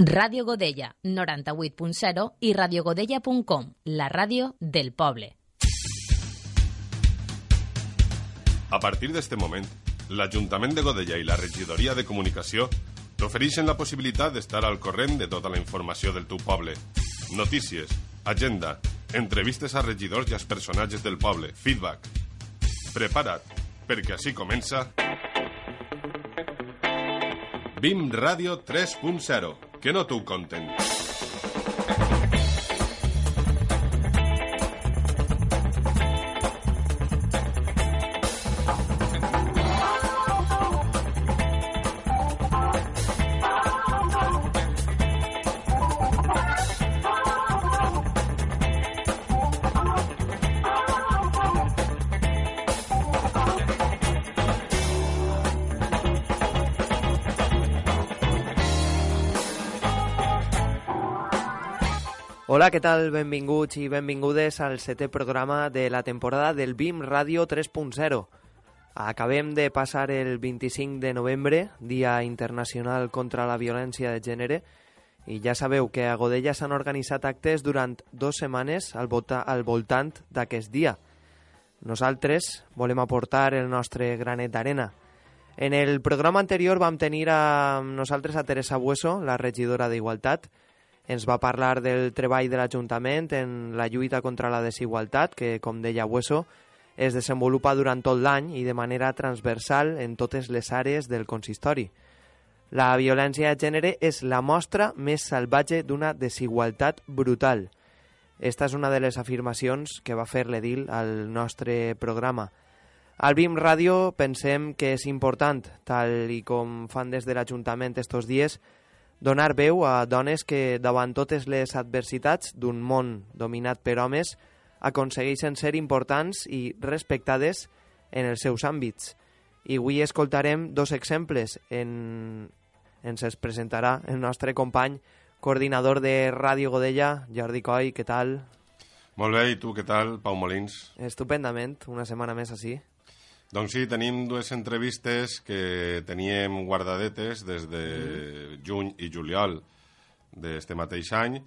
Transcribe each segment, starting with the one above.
Ràdio Godella, 98.0 i radiogodella.com, la ràdio del poble. A partir d'este moment, l'Ajuntament de Godella i la Regidoria de Comunicació t'ofereixen la possibilitat d'estar al corrent de tota la informació del teu poble. Notícies, agenda, entrevistes a regidors i als personatges del poble, feedback. Prepara't, perquè així comença... BIM Ràdio 3.0, que no t'ho conten. Hola, què tal? Benvinguts i benvingudes al setè programa de la temporada del BIM Ràdio 3.0. Acabem de passar el 25 de novembre, Dia Internacional contra la Violència de Gènere, i ja sabeu que a Godella s'han organitzat actes durant dues setmanes al, volta, al voltant d'aquest dia. Nosaltres volem aportar el nostre granet d'arena. En el programa anterior vam tenir a nosaltres a Teresa Bueso, la regidora d'Igualtat, ens va parlar del treball de l'Ajuntament en la lluita contra la desigualtat, que, com deia Hueso, es desenvolupa durant tot l'any i de manera transversal en totes les àrees del consistori. La violència de gènere és la mostra més salvatge d'una desigualtat brutal. Esta és una de les afirmacions que va fer l'Edil al nostre programa. Al BIM Ràdio pensem que és important, tal i com fan des de l'Ajuntament estos dies, donar veu a dones que, davant totes les adversitats d'un món dominat per homes, aconsegueixen ser importants i respectades en els seus àmbits. I avui escoltarem dos exemples. En... Ens es presentarà el nostre company coordinador de Ràdio Godella, Jordi Coy, què tal? Molt bé, i tu què tal, Pau Molins? Estupendament, una setmana més així. Doncs sí, tenim dues entrevistes que teníem guardadetes des de mm. juny i juliol d'este mateix any,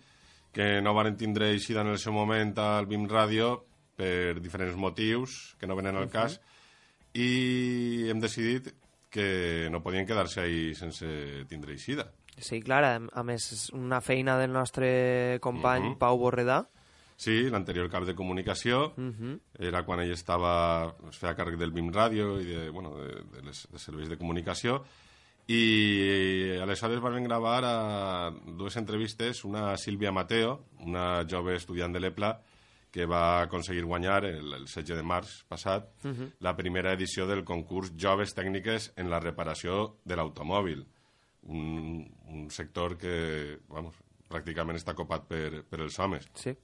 que no van tindre eixida en el seu moment al BIM Ràdio per diferents motius que no venen al cas, uh -huh. i hem decidit que no podien quedar-se ahí sense tindre eixida. Sí, clar, a més, una feina del nostre company uh -huh. Pau Borredà, Sí, l'anterior cap de comunicació uh -huh. era quan ell estava, es feia càrrec del BIM Ràdio i de, bueno, de, de les de serveis de comunicació i aleshores vam gravar a dues entrevistes, una a Sílvia Mateo, una jove estudiant de l'EPLA que va aconseguir guanyar el, el 16 de març passat uh -huh. la primera edició del concurs Joves Tècniques en la reparació de l'automòbil, un, un sector que vamos, pràcticament està copat per, per els homes. Sí.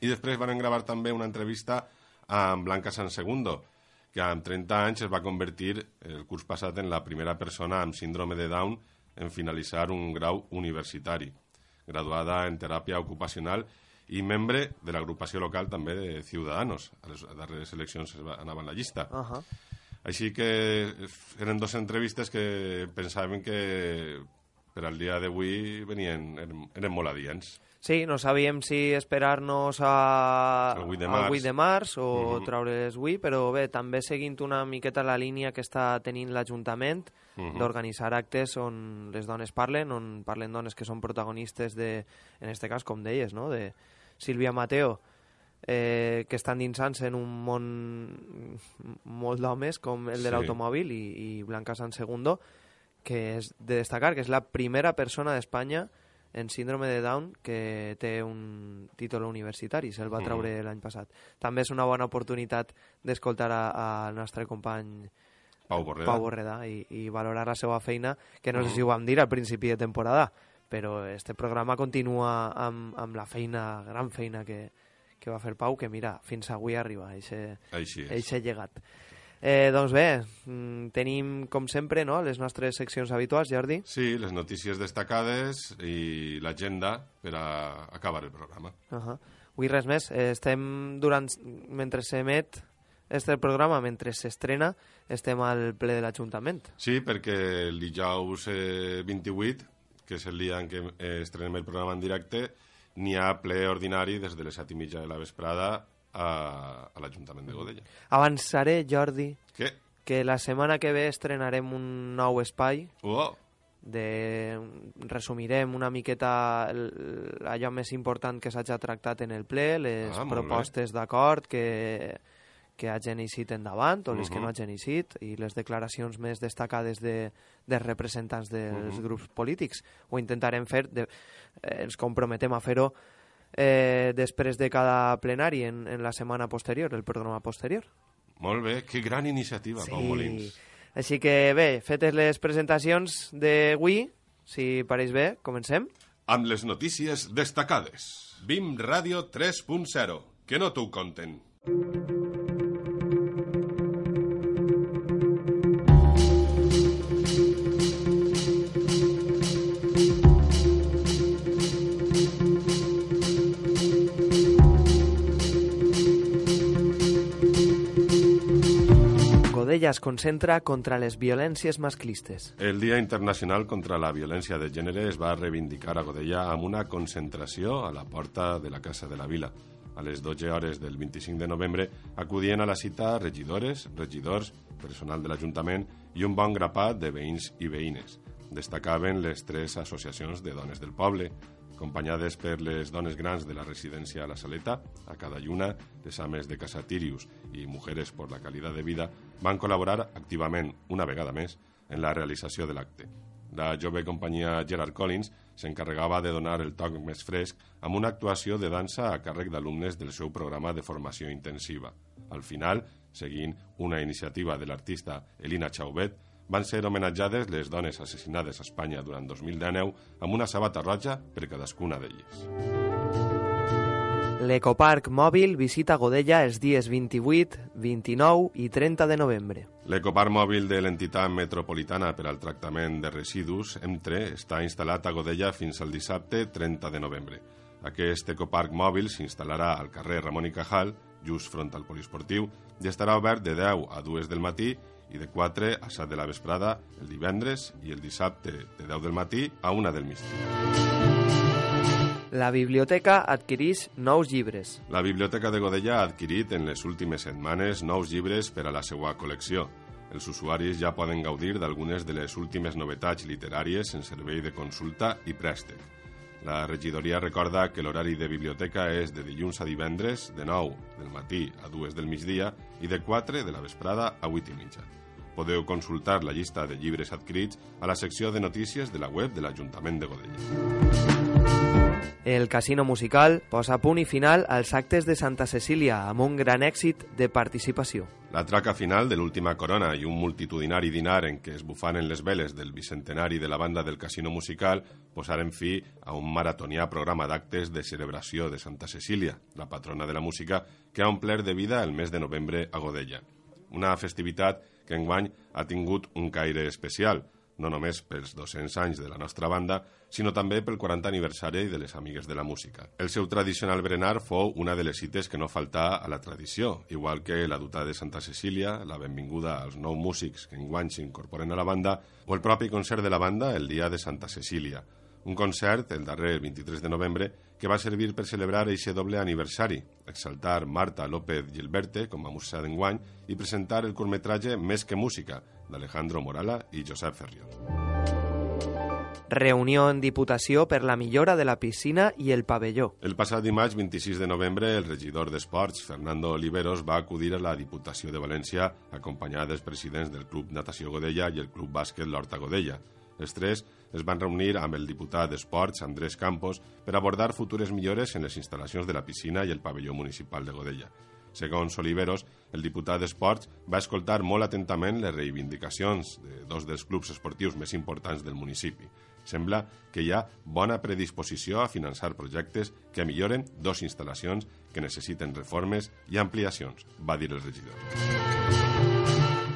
I després van gravar també una entrevista amb Blanca San Segundo, que amb 30 anys es va convertir el curs passat en la primera persona amb síndrome de Down en finalitzar un grau universitari, graduada en teràpia ocupacional i membre de l'agrupació local també de Ciudadanos. A les darreres eleccions anava en la llista. Uh -huh. Així que eren dues entrevistes que pensaven que per al dia d'avui venien, eren, eren molt adients. Sí, no sabíem si esperar-nos a... El 8 de març. Al 8 de març o uh -huh. treure's avui, però bé, també seguint una miqueta la línia que està tenint l'Ajuntament uh -huh. d'organitzar actes on les dones parlen, on parlen dones que són protagonistes de, en este cas, com deies, no?, de Sílvia Mateo, eh, que estan dinsant-se en un món molt d'homes com el de sí. l'automòbil i, i Blanca San Segundo, que és de destacar que és la primera persona d'Espanya en síndrome de Down que té un títol universitari, se'l va treure mm. l'any passat. També és una bona oportunitat d'escoltar al nostre company Pau Borreda, Pau Borreda i, i valorar la seva feina, que no mm. sé si ho vam dir al principi de temporada, però este programa continua amb, amb la feina, gran feina que, que va fer Pau, que mira, fins avui arriba, eixe llegat. Eh, doncs bé, mm, tenim, com sempre, no, les nostres seccions habituals, Jordi. Sí, les notícies destacades i l'agenda per a acabar el programa. Uh -huh. Avui res més. Eh, estem durant... Mentre s'emet este programa, mentre s'estrena, estem al ple de l'Ajuntament. Sí, perquè el dijous eh, 28 que és el dia en què eh, estrenem el programa en directe, n'hi ha ple ordinari des de les set i mitja de la vesprada a, a l'Ajuntament de Godella. Avançaré, Jordi, Què? que la setmana que ve estrenarem un nou espai Oh, de... resumirem una miqueta el, allò més important que s'hagi tractat en el ple, les Ah, propostes d'acord que, que hagin eixit endavant o les que Mhm. no hagin eixit i les declaracions més destacades de, dels representants dels Mhm. grups polítics. Ho intentarem fer, de, eh, ens comprometem a fer-ho eh, després de cada plenari en, en la setmana posterior, el programa posterior. molt bé, que gran iniciativa, Pau Molins. Així que bé, fetes les presentacions d'avui, si pareix bé, comencem. Amb les notícies destacades. BIM Ràdio 3.0. Que no t'ho conten. Godella es concentra contra les violències masclistes. El Dia Internacional contra la Violència de Gènere es va reivindicar a Godella amb una concentració a la porta de la Casa de la Vila. A les 12 hores del 25 de novembre acudien a la cita regidores, regidors, personal de l'Ajuntament i un bon grapat de veïns i veïnes. Destacaven les tres associacions de dones del poble, acompanyades per les dones grans de la residència a la Saleta, a cada lluna, les ames de Casa Tirius i Mujeres por la Calidad de Vida van col·laborar activament, una vegada més, en la realització de l'acte. La jove companyia Gerard Collins s'encarregava de donar el toc més fresc amb una actuació de dansa a càrrec d'alumnes del seu programa de formació intensiva. Al final, seguint una iniciativa de l'artista Elina Chauvet, van ser homenatjades les dones assassinades a Espanya durant 2019 amb una sabata roja per cadascuna d'elles. L'Ecoparc Mòbil visita Godella els dies 28, 29 i 30 de novembre. L'ecoparc mòbil de l'entitat metropolitana per al tractament de residus, EMTRE, està instal·lat a Godella fins al dissabte 30 de novembre. Aquest ecoparc mòbil s'instal·larà al carrer Ramon i Cajal, just front al poliesportiu, i estarà obert de 10 a 2 del matí i de 4 a 7 de la vesprada el divendres i el dissabte de 10 del matí a 1 del migdia. La biblioteca adquireix nous llibres. La Biblioteca de Godella ha adquirit en les últimes setmanes nous llibres per a la seva col·lecció. Els usuaris ja poden gaudir d'algunes de les últimes novetats literàries en servei de consulta i préstec. La regidoria recorda que l'horari de biblioteca és de dilluns a divendres de 9 del matí a 2 del migdia i de 4 de la vesprada a 8 i mitja. Podeu consultar la llista de llibres adquirits a la secció de notícies de la web de l'Ajuntament de Godella. El Casino Musical posa punt i final als actes de Santa Cecília amb un gran èxit de participació. La traca final de l'última corona i un multitudinari dinar en què es bufanen les veles del bicentenari de la banda del Casino Musical posaren fi a un maratonià programa d'actes de celebració de Santa Cecília, la patrona de la música, que ha omplert de vida el mes de novembre a Godella. Una festivitat que enguany ha tingut un caire especial, no només pels 200 anys de la nostra banda, sinó també pel 40 aniversari de les Amigues de la Música. El seu tradicional berenar fou una de les cites que no faltà a la tradició, igual que la duta de Santa Cecília, la benvinguda als nou músics que enguany s'incorporen a la banda, o el propi concert de la banda el dia de Santa Cecília, un concert, el darrer 23 de novembre, que va servir per celebrar eixe doble aniversari, exaltar Marta López Gilberte com a musa d'enguany i presentar el curtmetratge Més que música, d'Alejandro Morala i Josep Ferriol. Reunió en Diputació per la millora de la piscina i el pavelló. El passat dimarts 26 de novembre, el regidor d'Esports, Fernando Oliveros, va acudir a la Diputació de València acompanyat dels presidents del Club Natació Godella i el Club Bàsquet L'Horta Godella. Els tres es van reunir amb el diputat d'Esports, Andrés Campos, per abordar futures millores en les instal·lacions de la piscina i el pavelló municipal de Godella. Segons Oliveros, el diputat d'Esports va escoltar molt atentament les reivindicacions de dos dels clubs esportius més importants del municipi. Sembla que hi ha bona predisposició a finançar projectes que milloren dos instal·lacions que necessiten reformes i ampliacions, va dir el regidor.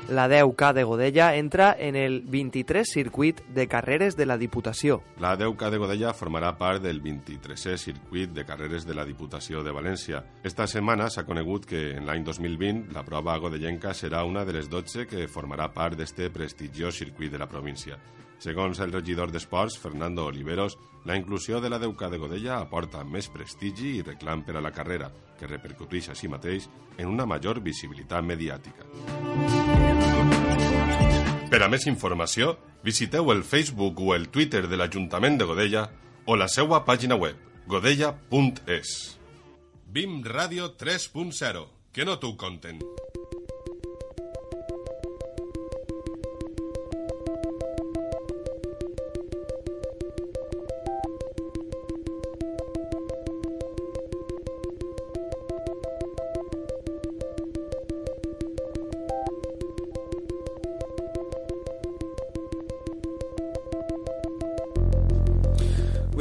La 10K de Godella entra en el 23 circuit de carreres de la Diputació. La 10K de Godella formarà part del 23è circuit de carreres de la Diputació de València. Esta setmana s'ha conegut que en l'any 2020 la prova godellenca serà una de les 12 que formarà part d'este prestigiós circuit de la província. Segons el regidor d'Esports, Fernando Oliveros, la inclusió de la 10K de Godella aporta més prestigi i reclam per a la carrera, que repercuteix així mateix en una major visibilitat mediàtica. Per a més informació, visiteu el Facebook o el Twitter de l'Ajuntament de Godella o la seva pàgina web, godella.es. BIM Ràdio 3.0, que no t'ho conten.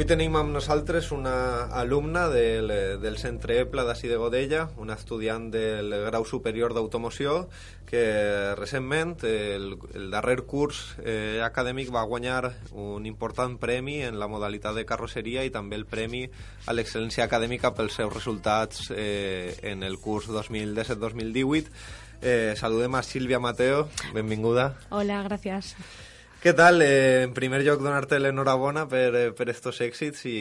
Tenim amb nosaltres una alumna del, del Centre EPLA d'ací de Godella, una estudiant del grau superior d'automoció que recentment, el, el darrer curs eh, acadèmic, va guanyar un important premi en la modalitat de carrosseria i també el premi a l'excel·lència acadèmica pels seus resultats eh, en el curs 2017-2018. Eh, saludem a Sílvia Mateo, benvinguda. Hola, gracias. Què tal? Eh, en primer lloc, donar-te l'enhorabona per, eh, per estos èxits i,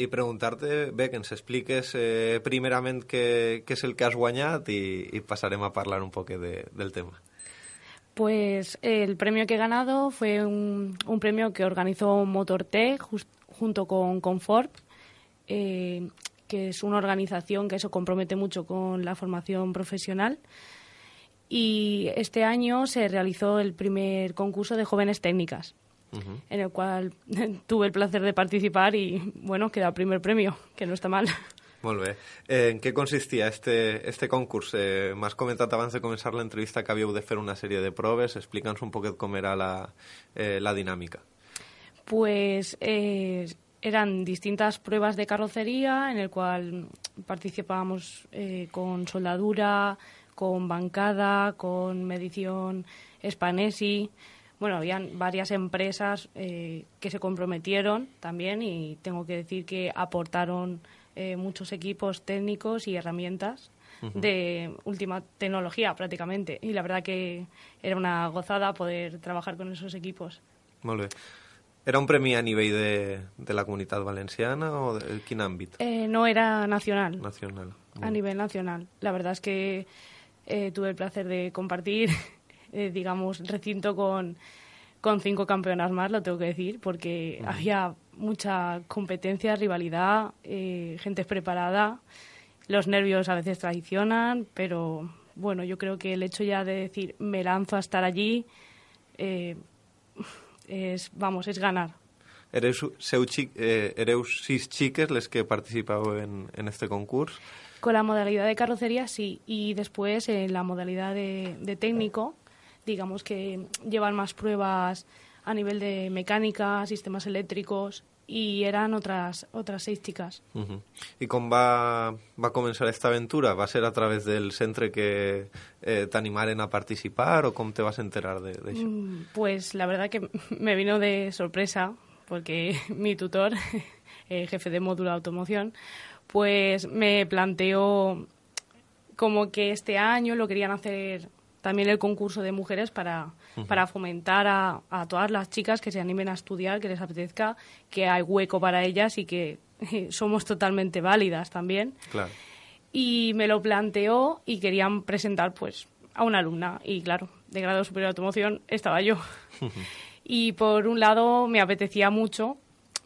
i preguntar-te, que ens expliques eh, primerament què, què és el que has guanyat i, y pasarem a parlar un poco de, del tema. Pues el premio que he ganado fue un, premio que organizó Motortech just, junto con Confort, eh, que es una organización que se compromete mucho con la formación profesional y este año se realizó el primer concurso de jóvenes técnicas, uh -huh. en el cual tuve el placer de participar y, bueno, queda el primer premio, que no está mal. Molt bé. Eh, en què consistia este, este concurs? Eh, M'has comentat abans de començar l'entrevista que havíeu de fer una sèrie de proves. Explica'ns un poquet com era la, eh, la dinàmica. Pues eh, eran distintas pruebas de carrocería en el cual participábamos eh, con soldadura, con bancada, con medición Spanesi. Bueno, habían varias empresas eh, que se comprometieron también y tengo que decir que aportaron eh, muchos equipos técnicos y herramientas uh -huh. de última tecnología prácticamente. Y la verdad que era una gozada poder trabajar con esos equipos. Molt bé. ¿Era un premio a nivel de, de la comunidad valenciana o de quin àmbit? Eh, no, era nacional. Nacional. A nivel nacional. La verdad es que eh, tuve el placer de compartir, eh, digamos, recinto con, con cinco campeonas más, lo tengo que decir, porque uh -huh. había mucha competencia, rivalidad, eh, gente preparada. Los nervios a veces traicionan, pero bueno, yo creo que el hecho ya de decir me lanzo a estar allí eh, es, vamos, es ganar. Eres, seu eh, ereus sis xiques les que participau en, en este concurs? Con la modalidad de carrocería sí, y después en la modalidad de, de técnico, digamos que llevan más pruebas a nivel de mecánica, sistemas eléctricos, y eran otras otras seis chicas. Uh -huh. I com va, va començar esta aventura? Va ser a través del centre que eh, t'animaren a participar o com te vas enterar d'això? Mm, pues la verdad que me vino de sorpresa porque mi tutor, el jefe de módulo de automoción, pues me planteó como que este año lo querían hacer también el concurso de mujeres para, uh -huh. para fomentar a, a, todas las chicas que se animen a estudiar, que les apetezca, que hay hueco para ellas y que somos totalmente válidas también. Claro. Y me lo planteó y querían presentar pues a una alumna y claro, de grado superior de automoción estaba yo. Uh -huh. Y por un lado me apetecía mucho,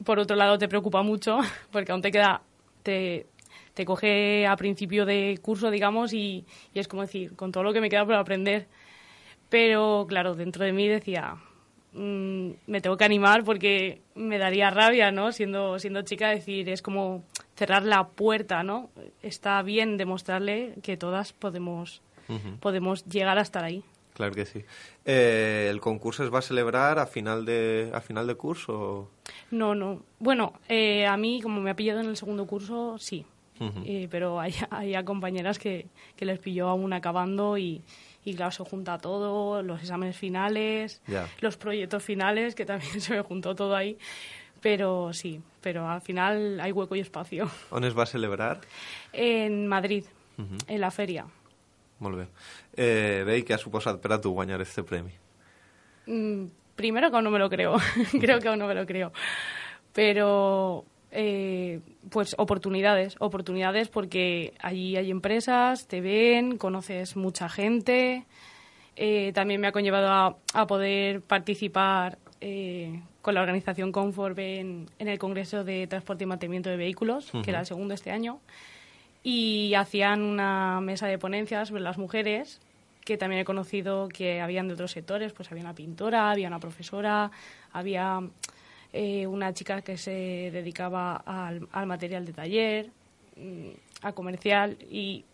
por otro lado te preocupa mucho porque aún te queda te, te coge a principio de curso, digamos, y, y, es como decir, con todo lo que me queda por aprender. Pero, claro, dentro de mí decía, mmm, me tengo que animar porque me daría rabia, ¿no? Siendo, siendo chica, decir, es como cerrar la puerta, ¿no? Está bien demostrarle que todas podemos, uh -huh. podemos llegar a estar ahí. Claro que sí. Eh, ¿El concurso se va a celebrar a final de, a final de curso? No, no. Bueno, eh, a mí, como me ha pillado en el segundo curso, sí. Uh -huh. eh, pero hay, hay compañeras que, que, les pilló aún acabando y, y, claro, se junta todo, los exámenes finales, los proyectos finales, que también se me juntó todo ahí. Pero sí, pero al final hay hueco y espacio. Es va celebrar? En Madrid, en la feria. Molt bé. Eh, bé, i què ha suposat per a tu guanyar este premi? Mm, primero que aún no me lo creo, creo que aún no me lo creo. Pero, eh, pues oportunidades, oportunidades porque allí hay empresas, te ven, conoces mucha gente. Eh, también me ha conllevado a, a poder participar eh, con la organización Conform en, en el Congreso de Transporte y Mantenimiento de Vehículos, que era el segundo este año. Y hacían una mesa de ponencias sobre las mujeres que también he conocido que habían de otros sectores, pues había una pintora, había una profesora, había eh, una chica que se dedicaba al, al material de taller, mm, a comercial y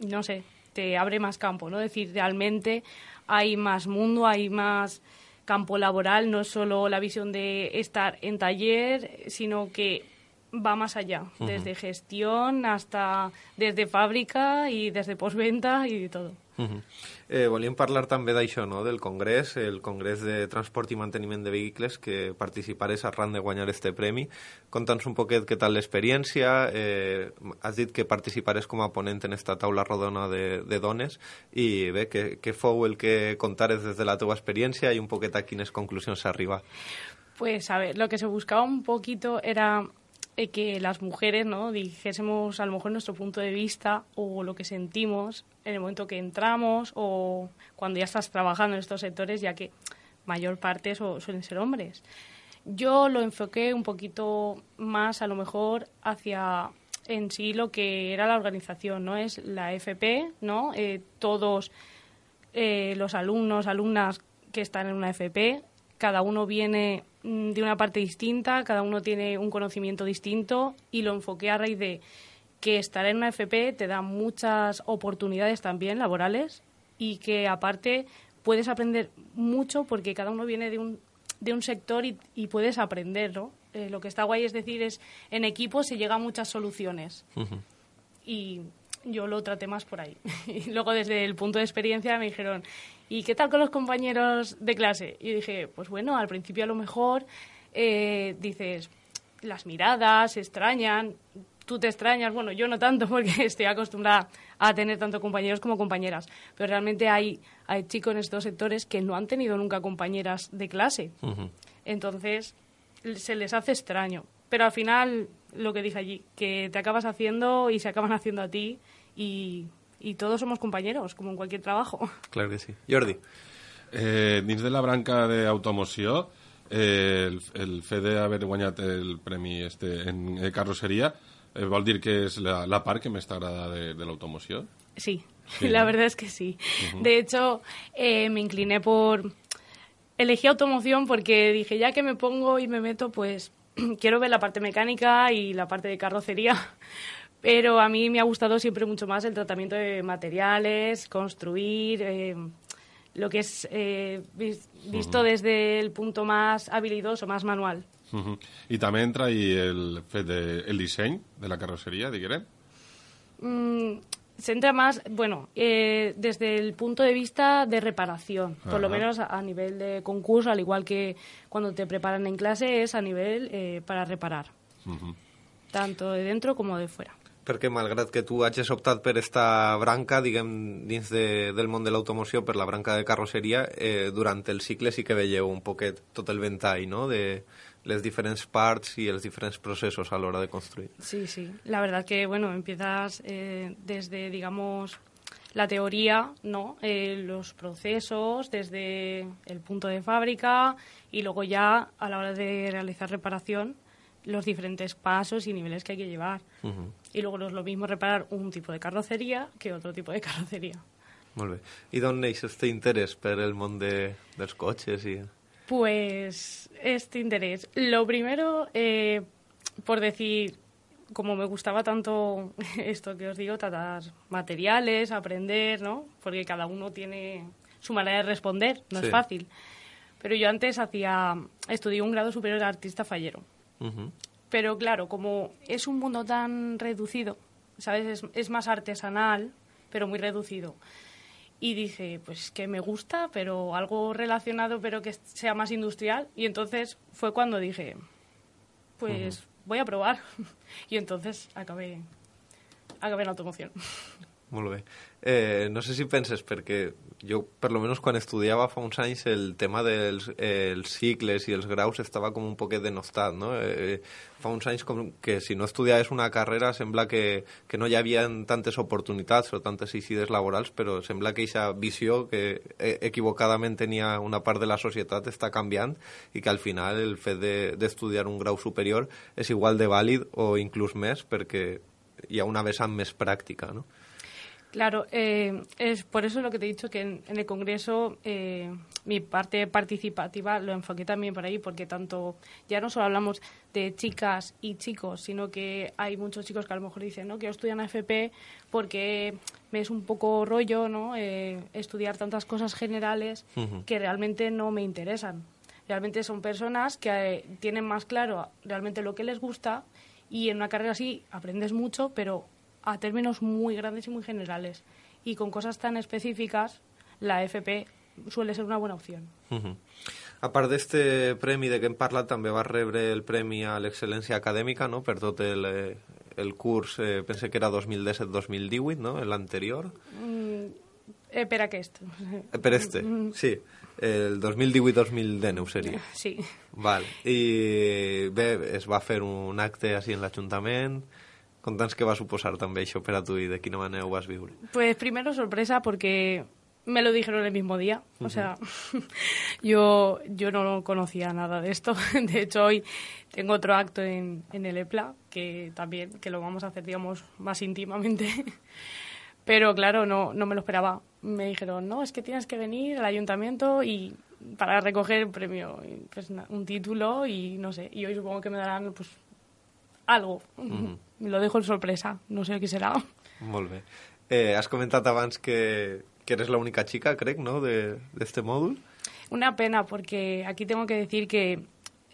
no sé, te abre más campo, ¿no? Es decir, realmente hay más mundo, hay más campo laboral, no solo la visión de estar en taller, sino que va más allá, desde gestión hasta desde fábrica y desde postventa y de todo. Uh -huh. eh, volíem parlar també d'això, no?, del Congrés, el Congrés de Transport i Manteniment de Vehicles, que participares arran de guanyar este premi. Conta'ns un poquet què tal l'experiència. Eh, has dit que participares com a ponent en esta taula rodona de, de dones i bé, què, què fou el que contares des de la teva experiència i un poquet a quines conclusions s'arriba? Pues a ver, lo que se buscaba un poquito era eh, que las mujeres no dijésemos a lo mejor nuestro punto de vista o lo que sentimos en el momento que entramos o cuando ya estás trabajando en estos sectores ya que mayor parte su- suelen ser hombres. Yo lo enfoqué un poquito más a lo mejor hacia en sí lo que era la organización no es la FP no Eh, todos eh, los alumnos, alumnas que están en una FP, cada uno viene de una parte distinta, cada uno tiene un conocimiento distinto y lo enfoqué a raíz de que estar en una FP te da muchas oportunidades también laborales y que aparte puedes aprender mucho porque cada uno viene de un, de un sector y, y puedes aprender, ¿no? Eh, lo que está guay es decir, es en equipo se llega a muchas soluciones y yo lo traté más por ahí. Y luego desde el punto de experiencia me dijeron, ¿y qué tal con los compañeros de clase? Y dije, pues bueno, al principio a lo mejor eh, dices, las miradas se extrañan, tú te extrañas, bueno, yo no tanto porque estoy acostumbrada a tener tanto compañeros como compañeras, pero realmente hay, hay chicos en estos sectores que no han tenido nunca compañeras de clase. Entonces, se les hace extraño. Pero al final, lo que dije allí, que te acabas haciendo y se acaban haciendo a ti y, y todos somos compañeros, como en cualquier trabajo. Clar que sí. Jordi. Eh, dins de la branca d'automoció, eh, el, el fet d'haver guanyat el premi este en eh, carrosseria eh, vol dir que és la, la part que més t'agrada de, de l'automoció? Sí, Sí. la verdad es que sí. De hecho, eh, me incliné por... Elegí automoción porque dije, ya que me pongo y me meto, pues quiero ver la parte mecánica y la parte de carrocería. Pero a mí me ha gustado siempre mucho más el tratamiento de materiales, construir, eh, lo que es eh, vis- visto desde el punto más habilidoso, más manual. Uh -huh. I també entra i el fet de, el de la carrosseria, diguem? Mm, se entra más, bueno, eh, desde el punto de vista de reparación, por lo menos a, a nivel de concurso, al igual que cuando te preparan en clase, es a nivel eh, para reparar, Uh -huh. tanto de dentro como de fuera. Perquè malgrat que tu hagis optat per esta branca, diguem, dins de, del món de l'automoció, per la branca de carrosseria, eh, durant el cicle sí que veieu un poquet tot el ventall, no?, de les diferents parts i els diferents processos a l'hora de construir. Sí, sí. La verdad que, bueno, empiezas eh, desde, digamos, la teoría, ¿no? Eh, los procesos, desde el punto de fábrica y luego ya a la hora de realizar reparación, los diferentes pasos y niveles que hay que llevar. Y luego no es lo mismo reparar un tipo de carrocería que otro tipo de carrocería. Molt bé. I d'on neix este interès per el món de, dels cotxes i... Pues este interés. Lo primero, eh, por decir, como me gustaba tanto esto que os digo, tratar materiales, aprender, ¿no? Porque cada uno tiene su manera de responder, no Sí. es fácil. Pero yo antes hacía, estudié un grado superior de artista fallero. Uh Pero claro, como es un mundo tan reducido, ¿sabes? Es, es más artesanal, pero muy reducido. y dije, pues que me gusta, pero algo relacionado, pero que sea más industrial. Y entonces fue cuando dije, pues voy a probar. y entonces acabé, acabé en automoción. Molt bé. Eh, no sé si penses, perquè jo, per lo menos quan estudiava fa uns anys, el tema dels els cicles i els graus estava com un poquet denostat, no? Eh, fa uns anys com que si no estudiaves una carrera sembla que, que no hi havia tantes oportunitats o tantes eixides laborals, però sembla que aquesta visió que eh, equivocadament tenia una part de la societat està canviant i que al final el fet d'estudiar de, un grau superior és igual de vàlid o inclús més perquè hi ha una vessant més pràctica, no? Claro, eh, es por eso lo que te he dicho que en, el Congreso eh, mi parte participativa lo enfoqué también por ahí, porque tanto ya no solo hablamos de chicas y chicos, sino que hay muchos chicos que a lo mejor dicen, ¿no? Que yo estudian AFP porque me es un poco rollo, ¿no? Eh, estudiar tantas cosas generales que realmente no me interesan. Realmente son personas que tienen más claro realmente lo que les gusta y en una carrera así aprendes mucho, pero a términos muy grandes y muy generales. Y con cosas tan específicas, la FP suele ser una buena opción. Uh -huh. A part d'este premi de què hem parlat, també va rebre el premi a l'excel·lència acadèmica no? per tot el, eh, el curs, eh, pense que era 2017-2018, no? l'anterior. Mm, eh, per aquest. Eh, per este, mm. sí. El 2018-2019 seria. Sí. Val. I bé, es va fer un acte així en l'Ajuntament Conta'ns qué va a suposar també això per a tu i de quina manera ho vas viure. Pues primero sorpresa porque me lo dijeron el mismo día. O sea, yo, yo no conocía nada de esto. De hecho, hoy tengo otro acto en, en el EPLA que también que lo vamos a hacer, digamos, más íntimamente. Pero claro, no, no me lo esperaba. Me dijeron, no, es que tienes que venir al ayuntamiento y para recoger el premio, pues, un título y no sé. Y hoy supongo que me darán pues algo. Uh -huh. Lo dejo en sorpresa, no sé qué será. Molt bé. Eh, has comentat abans que, que eres la única chica, crec, ¿no?, de, de este módulo. Una pena, porque aquí tengo que decir que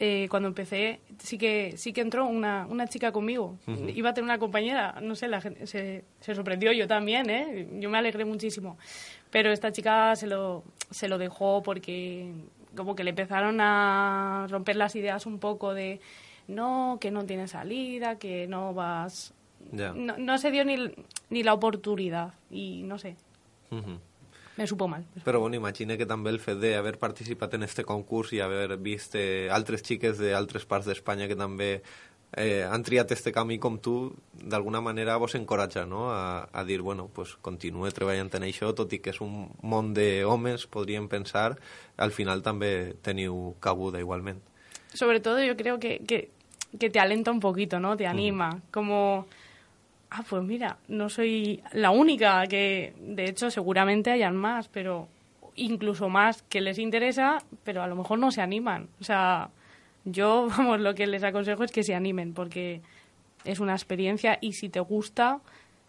eh, cuando empecé sí que sí que entró una, una chica conmigo. Uh -huh. Iba a tener una compañera, no sé, la gente se, se sorprendió, yo también, ¿eh? Yo me alegré muchísimo. Pero esta chica se lo, se lo dejó porque como que le empezaron a romper las ideas un poco de no, que no tiene salida, que no vas... Yeah. No, no, se dio ni, ni la oportunidad i no sé. Uh -huh. Me supo mal. Però bueno, imagina que també el fet d'haver participat en este concurs i haver vist eh, altres xiques d'altres parts d'Espanya que també eh, han triat este camí com tu, d'alguna manera vos encoratja no? a, a dir, bueno, pues continue treballant en això, tot i que és un món d'homes, podríem pensar, al final també teniu cabuda igualment. Sobre todo yo creo que, que que te alenta un poquito, ¿no? Te anima, como, ah, pues mira, no soy la única, que de hecho seguramente hayan más, pero incluso más que les interesa, pero a lo mejor no se animan. O sea, yo, vamos, lo que les aconsejo es que se animen, porque es una experiencia y si te gusta,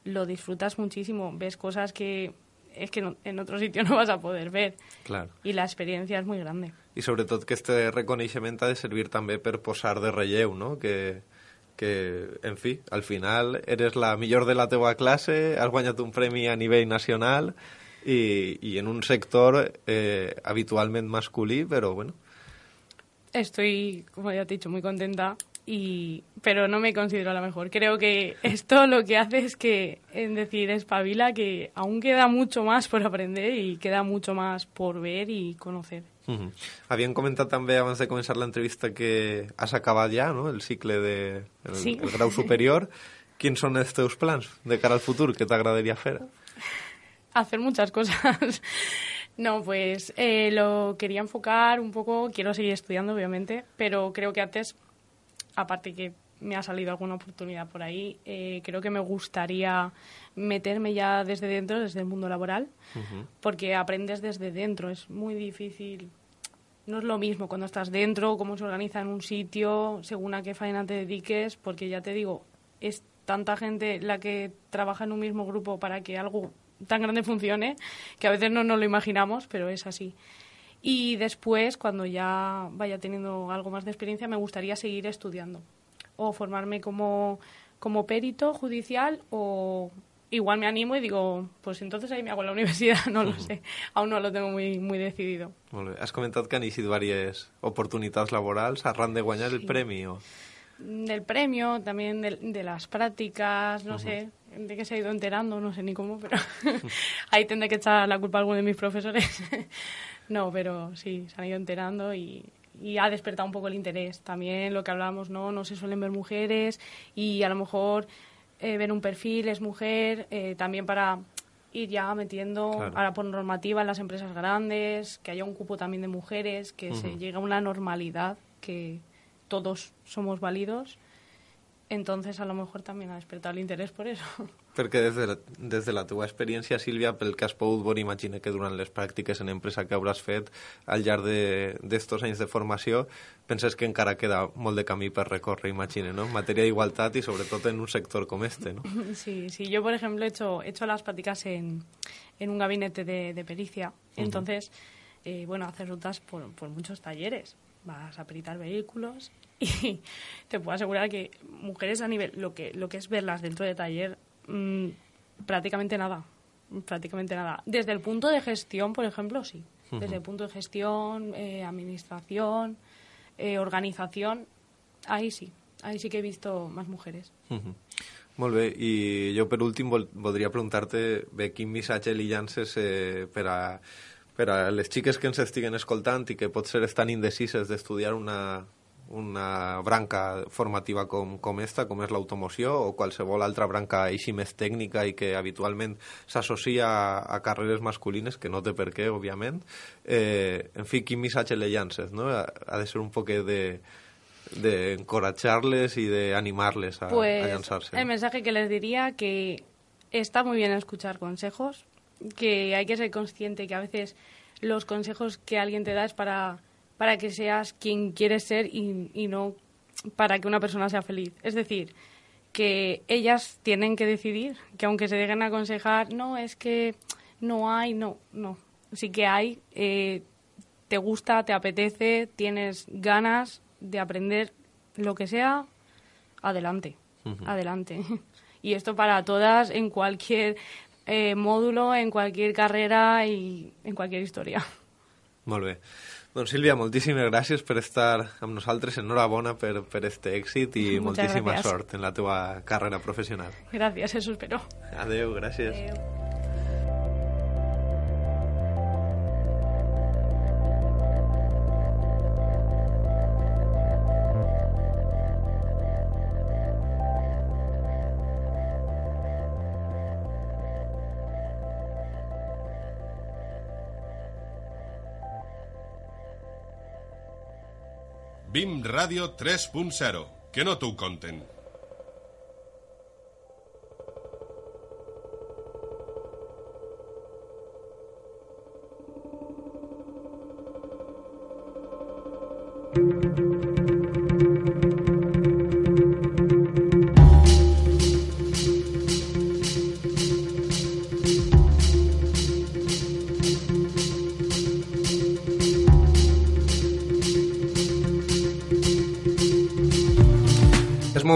lo disfrutas muchísimo. Ves cosas que es que en otro sitio no vas a poder ver. Claro. Y la experiencia es muy grande. I sobretot que este reconeixement ha de servir també per posar de relleu, no? Que, que, en fi, al final eres la millor de la teua classe, has guanyat un premi a nivell nacional i, i en un sector eh, habitualment masculí, però bueno. Estoy, como ya te he dicho, muy contenta y pero no me considero la mejor. Creo que esto lo que hace es que, en decir, espabila que aún queda mucho más por aprender y queda mucho más por ver y conocer. Uh -huh. Havíem comentat també abans de començar l'entrevista que has acabat ja no? el cicle de el, sí. el grau superior. Quins són els teus plans de cara al futur? Què t'agradaria fer? Hacer muchas cosas. No, pues eh, lo quería enfocar un poco, quiero seguir estudiando obviamente, pero creo que antes, aparte que me ha salido alguna oportunidad por ahí, eh, creo que me gustaría meterme ya desde dentro, desde el mundo laboral, uh -huh. porque aprendes desde dentro, es muy difícil. No es lo mismo cuando estás dentro, cómo se organiza en un sitio, según a qué faena te dediques, porque ya te digo, es tanta gente la que trabaja en un mismo grupo para que algo tan grande funcione, que a veces no nos lo imaginamos, pero es así. Y después, cuando ya vaya teniendo algo más de experiencia, me gustaría seguir estudiando o formarme como, como perito judicial o igual me animo y digo, pues entonces ahí me hago la universidad, no lo sé. Aún no lo tengo muy, muy decidido. Has comentado que han existido varias oportunidades laborales arran de guanyar el premio. Del premio, también de, las prácticas, no sé, de que se ha ido enterando, no sé ni cómo, pero ahí tendré que echar la culpa a alguno de mis profesores. no, pero sí, se han ido enterando y, y ha despertado un poco el interés. También lo que hablábamos, ¿no? No se suelen ver mujeres y a lo mejor eh, ver un perfil, es mujer, eh, también para ir ya metiendo ahora por normativa en las empresas grandes, que haya un cupo también de mujeres, que se llegue a una normalidad, que todos somos válidos entonces a lo mejor también ha despertado el interés por eso. Perquè des de, la, des de la teva experiència, Sílvia, pel que has pogut veure, imagina que durant les pràctiques en empresa que hauràs fet al llarg d'estos de, anys de formació, penses que encara queda molt de camí per recórrer, imagina, ¿no? En matèria d'igualtat i sobretot en un sector com este, ¿no? Sí, sí. Yo, por ejemplo, he hecho, he hecho las prácticas en, en un gabinete de, de pericia. Entonces, uh -huh. eh, bueno, haces rutas por, por muchos talleres. Vas a peritar vehículos y te puedo asegurar que mujeres a nivel, lo que, lo que es verlas dentro de taller, mm, prácticamente nada, prácticamente nada. Desde el punto de gestión, por ejemplo, sí. Desde el punto de gestión, eh, administración, eh, organización, ahí sí, ahí sí que he visto más mujeres. Molt bé, i jo per últim vol, voldria preguntar-te bé, quin missatge li llances eh, per, a, per a les xiques que ens estiguen escoltant i que potser estan indecises d'estudiar una, una branca formativa com, com esta, com és l'automoció, o qualsevol altra branca així més tècnica i que habitualment s'associa a, a carreres masculines, que no té per què, òbviament. Eh, en fi, quin missatge le llances, no? Ha, de ser un poquet de de encoratjarles y de animarles a, pues, a lanzarse. El mensaje que les diría que está muy bien escuchar consejos, que hay que ser consciente que a veces los consejos que alguien te da es para para que seas quien quieres ser y, no para que una persona sea feliz. Es decir, que ellas tienen que decidir, que aunque se dejen aconsejar, no, es que no hay, no, no. Sí que hay, eh, te gusta, te apetece, tienes ganas de aprender lo que sea, adelante, adelante. Y esto para todas en cualquier eh, módulo, en cualquier carrera y en cualquier historia. Molt Doncs Sílvia, moltíssimes gràcies per estar amb nosaltres. Enhorabona per, per este èxit i Muchas moltíssima gracias. sort en la teva carrera professional. Gràcies, eso espero. Adeu, gràcies. Adeu. BIM Radio 3.0. Que no t'ho conten.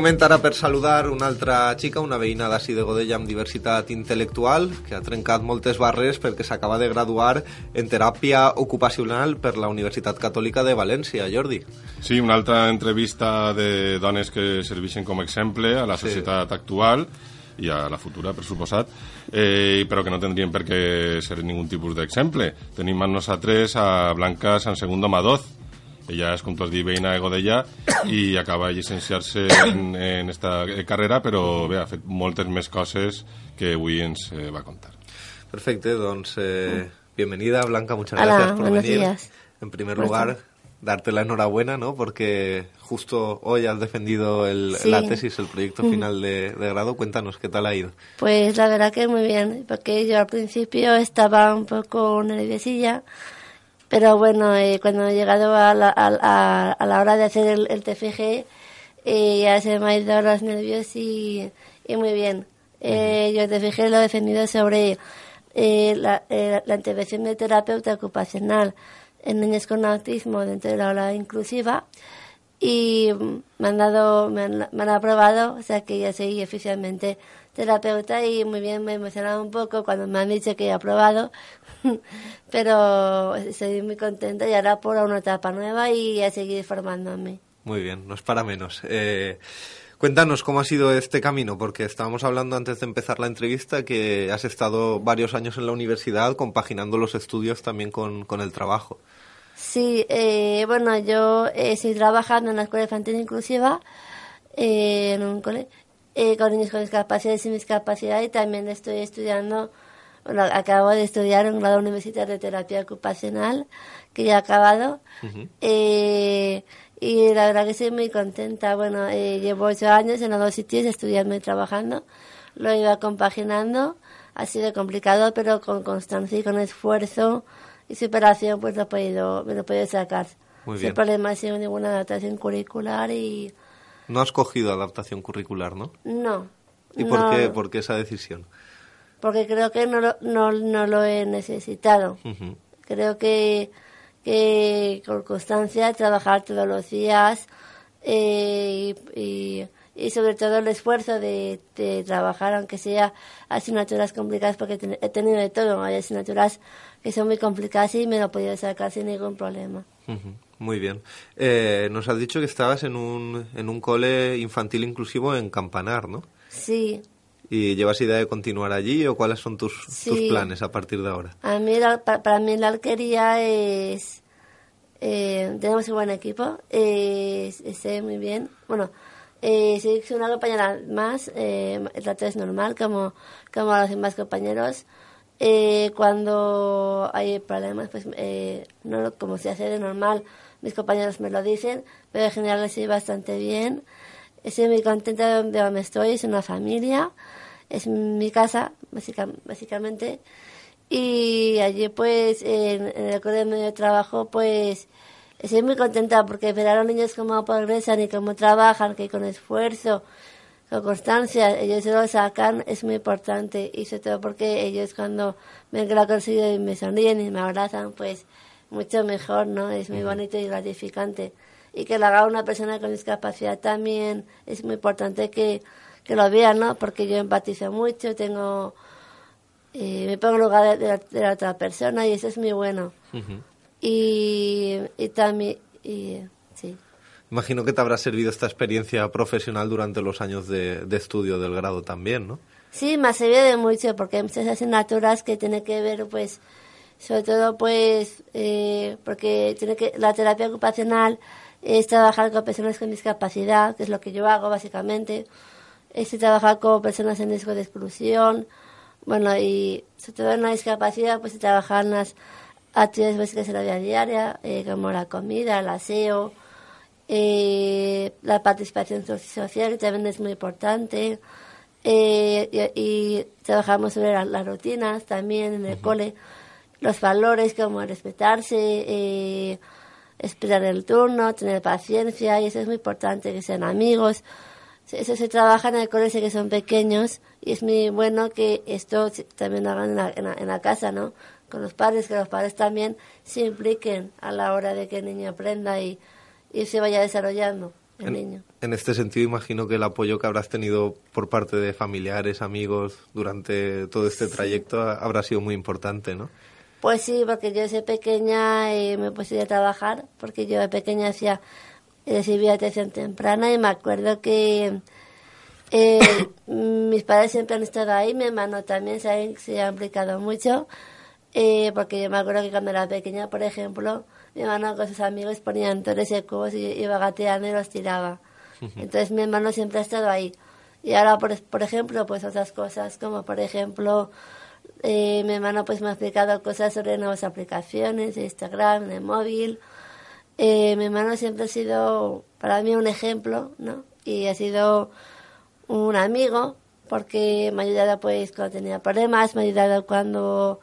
Moment ara per saludar una altra xica, una veïna d'ací de Godella amb diversitat intel·lectual, que ha trencat moltes barres perquè s'acaba de graduar en teràpia ocupacional per la Universitat Catòlica de València. Jordi. Sí, una altra entrevista de dones que serveixen com a exemple a la societat sí. actual i a la futura, per suposat, eh, però que no tindrien per què ser ningú tipus d'exemple. Tenim amb nosaltres a Blanca Sant Segundo Madoz, ella és, com tu has dit, veïna de Godella i acaba de llicenciar-se en, en esta carrera, però bé, ha fet moltes més coses que avui ens eh, va contar. Perfecte, doncs, eh, bienvenida Blanca, muchas Hola, gracias por venir. Días. En primer lugar, darte la enhorabuena, ¿no? Porque justo hoy has defendido el, sí. la tesis, el proyecto final de, de, grado. Cuéntanos, ¿qué tal ha ido? Pues la verdad que muy bien, porque yo al principio estaba un poco nerviosilla, pero bueno, eh, cuando he llegado a la, a, a la, hora de hacer el, el TFG, eh, ya se me han ido los nervios y, y muy bien. Eh, yo el TFG lo he defendido sobre eh, la, eh, la intervención de terapeuta ocupacional en niños con autismo dentro de la aula inclusiva y me han dado, me han, me han aprobado, o sea que ya soy oficialmente terapeuta y muy bien me he emocionado un poco cuando me han dicho que he aprobado, pero estoy muy contenta y ahora por una etapa nueva y a seguir formándome. Muy bien, no es para menos. Eh, cuéntanos cómo ha sido este camino, porque estábamos hablando antes de empezar la entrevista que has estado varios años en la universidad compaginando los estudios también con, con el trabajo. Sí, eh, bueno, yo eh, estoy trabajando en la escuela infantil inclusiva, eh, en un cole, eh, con niños con discapacidad y discapacidad y también estoy estudiando, bueno, acabo de estudiar un grado universitario de terapia ocupacional que ya he acabado. eh, y la verdad que estoy muy contenta. Bueno, eh, llevo ocho años en los dos sitios estudiando y trabajando. Lo iba compaginando. Ha sido complicado, pero con constancia y con esfuerzo y superación, pues lo he podido, me lo he podido sacar. Muy Sin bien. problema, ha sido ninguna adaptación curricular y No has cogido adaptación curricular, ¿no? no. ¿Y por, no, qué, por qué esa decisión? Porque creo que no lo, no, no lo he necesitado. Creo que, que con constancia, trabajar todos los días eh, y, y- y sobre todo el esfuerzo de, de trabajar, aunque sea asignaturas complicadas, porque ten- he tenido de todo. Hay asignaturas que son muy complicadas y me lo he podido sacar sin ningún problema. Muy bien. Eh, nos has dicho que estabas en un, en un cole infantil inclusivo en Campanar, ¿no? Sí, ¿Y llevas idea de continuar allí o cuáles son tus, tus planes a partir de ahora? A mí, la- pa- para mí la alquería es... eh, tenemos un buen equipo, eh, sé muy bien. Bueno, eh, si soy una compañera más, eh, el trato es normal, como, como los demás compañeros. Eh, cuando hay problemas, pues eh, no lo- como se hace de normal, mis compañeros me lo dicen, pero en general estoy bastante bien. Estoy muy contenta de donde estoy, es una familia, es mi casa, básica- básicamente. Y allí, pues, en, el cole de trabajo, pues, estoy muy contenta porque ver a los niños cómo progresan y cómo trabajan, que con esfuerzo, con constancia, ellos se lo sacan, es muy importante. Y sobre todo porque ellos cuando ven que lo han conseguido y me sonríen y me abrazan, pues, mucho mejor, ¿no? Es muy bonito y gratificante. Y que lo haga una persona con discapacidad también es muy importante que, que lo vean, ¿no? Porque yo empatizo mucho, tengo eh, me pongo en lugar de, de la, de la otra persona y eso es muy bueno. Y, y también, y, sí. Imagino que te habrá servido esta experiencia profesional durante los años de, de estudio del grado también, ¿no? Sí, me ha servido de mucho porque hay muchas asignaturas que tiene que ver, pues, sobre todo, pues, eh, porque tiene que, la terapia ocupacional es trabajar con personas con discapacidad, que es lo que yo hago básicamente. Es trabajar con personas en riesgo de exclusión. Bueno, y sobre todo en la discapacidad, pues, se trabajan las actividades básicas de la vida diaria, eh, como la comida, el aseo, eh, la participación so- social, que también es muy importante. Eh, y, y trabajamos sobre la- las rutinas también en el cole, los valores como respetarse, eh, esperar el turno, tener paciencia, y eso es muy importante, que sean amigos. Eso se trabaja en el cole, sé que son pequeños, y es muy bueno que esto también lo hagan en la, en la- en la casa, ¿no? Con los padres, que los padres también se impliquen a la hora de que el niño aprenda y, y se vaya desarrollando el niño. En este sentido, imagino que el apoyo que habrás tenido por parte de familiares, amigos, durante todo este trayecto ha- habrá sido muy importante, ¿no? Pues sí, porque yo desde pequeña eh, me puse a trabajar, porque yo de pequeña hacía, recibía atención temprana y me acuerdo que eh, mis padres siempre han estado ahí, mi hermano también se ha, se ha implicado mucho, eh, porque yo me acuerdo que cuando era pequeña, por ejemplo, mi hermano con sus amigos ponían torres de cubos y iba gateando y los tiraba. Entonces mi hermano siempre ha estado ahí. Y ahora, por, por ejemplo, pues otras cosas, como por ejemplo, eh, mi hermano pues me ha explicado cosas sobre nuevas aplicaciones de Instagram, de móvil. Eh, mi hermano siempre ha sido para mí un ejemplo, ¿no? Y ha sido un amigo porque me ha ayudado pues cuando tenía problemas, me ha ayudado cuando,